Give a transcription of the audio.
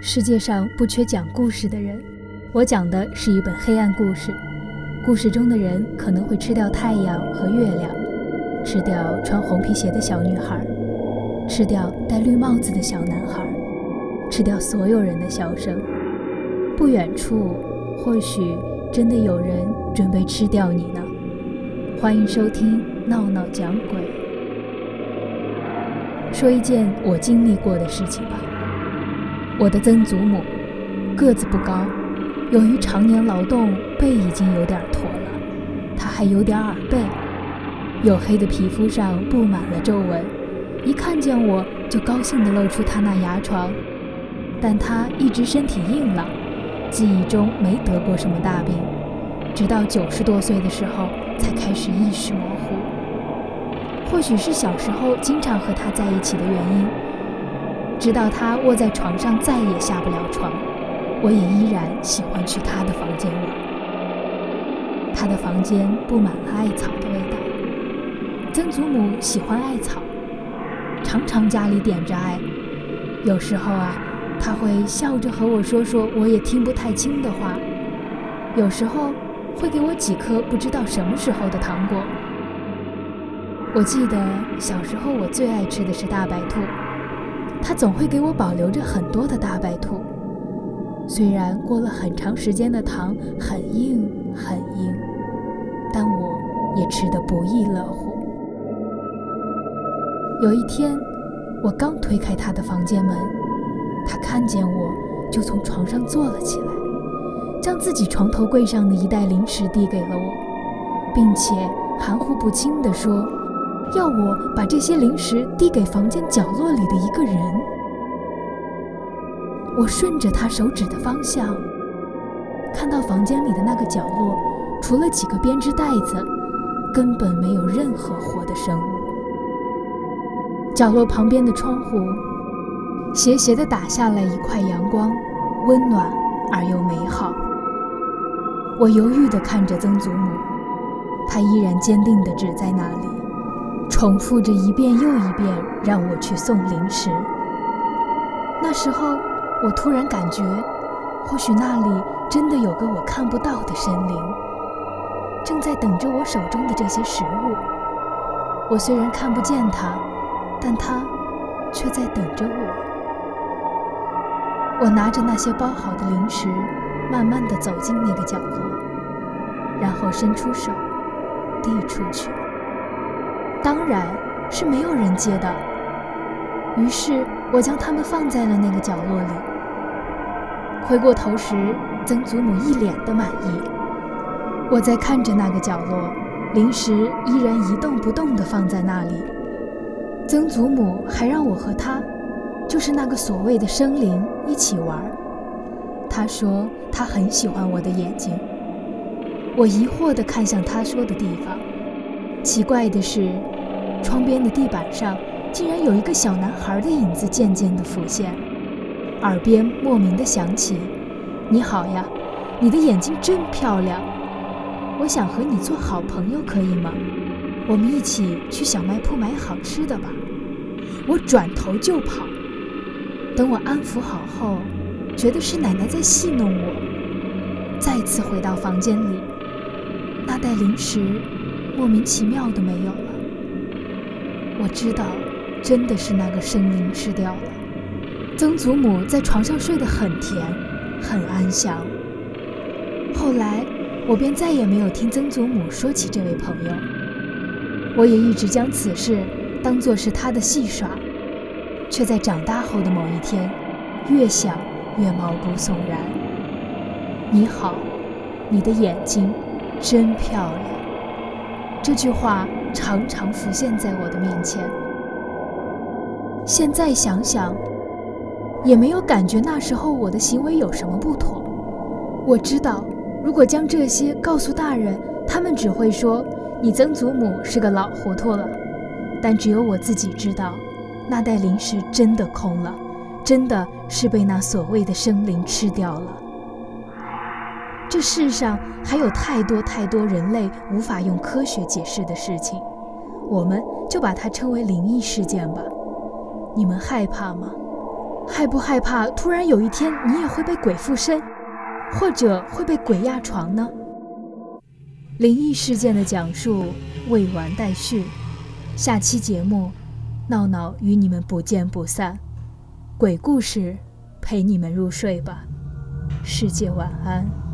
世界上不缺讲故事的人，我讲的是一本黑暗故事。故事中的人可能会吃掉太阳和月亮，吃掉穿红皮鞋的小女孩，吃掉戴绿帽子的小男孩，吃掉所有人的笑声。不远处，或许真的有人准备吃掉你呢。欢迎收听闹闹讲鬼。说一件我经历过的事情吧。我的曾祖母个子不高，由于常年劳动，背已经有点驼了。她还有点耳背，黝黑的皮肤上布满了皱纹。一看见我就高兴地露出她那牙床。但她一直身体硬朗，记忆中没得过什么大病，直到九十多岁的时候才开始意识模糊。或许是小时候经常和她在一起的原因。直到他卧在床上再也下不了床，我也依然喜欢去他的房间里。他的房间布满了艾草的味道。曾祖母喜欢艾草，常常家里点着艾。有时候啊，他会笑着和我说说我也听不太清的话。有时候会给我几颗不知道什么时候的糖果。我记得小时候我最爱吃的是大白兔。他总会给我保留着很多的大白兔，虽然过了很长时间的糖很硬很硬，但我也吃得不亦乐乎。有一天，我刚推开他的房间门，他看见我就从床上坐了起来，将自己床头柜上的一袋零食递给了我，并且含糊不清地说。要我把这些零食递给房间角落里的一个人。我顺着他手指的方向，看到房间里的那个角落，除了几个编织袋子，根本没有任何活的生物。角落旁边的窗户，斜斜地打下来一块阳光，温暖而又美好。我犹豫地看着曾祖母，她依然坚定地指在那里。重复着一遍又一遍，让我去送零食。那时候，我突然感觉，或许那里真的有个我看不到的神灵，正在等着我手中的这些食物。我虽然看不见他，但他却在等着我。我拿着那些包好的零食，慢慢地走进那个角落，然后伸出手，递出去。当然是没有人接的。于是我将它们放在了那个角落里。回过头时，曾祖母一脸的满意。我在看着那个角落，零食依然一动不动地放在那里。曾祖母还让我和他，就是那个所谓的生灵一起玩。他说他很喜欢我的眼睛。我疑惑地看向他说的地方。奇怪的是，窗边的地板上竟然有一个小男孩的影子渐渐地浮现，耳边莫名的响起：“你好呀，你的眼睛真漂亮，我想和你做好朋友，可以吗？我们一起去小卖铺买好吃的吧。”我转头就跑，等我安抚好后，觉得是奶奶在戏弄我，再次回到房间里，那袋零食。莫名其妙的没有了。我知道，真的是那个生灵吃掉了。曾祖母在床上睡得很甜，很安详。后来，我便再也没有听曾祖母说起这位朋友。我也一直将此事当作是他的戏耍，却在长大后的某一天，越想越毛骨悚然。你好，你的眼睛真漂亮。这句话常常浮现在我的面前。现在想想，也没有感觉那时候我的行为有什么不妥。我知道，如果将这些告诉大人，他们只会说你曾祖母是个老糊涂了。但只有我自己知道，那袋零食真的空了，真的是被那所谓的生灵吃掉了。这世上还有太多太多人类无法用科学解释的事情，我们就把它称为灵异事件吧。你们害怕吗？害不害怕突然有一天你也会被鬼附身，或者会被鬼压床呢？灵异事件的讲述未完待续，下期节目，闹闹与你们不见不散。鬼故事陪你们入睡吧，世界晚安。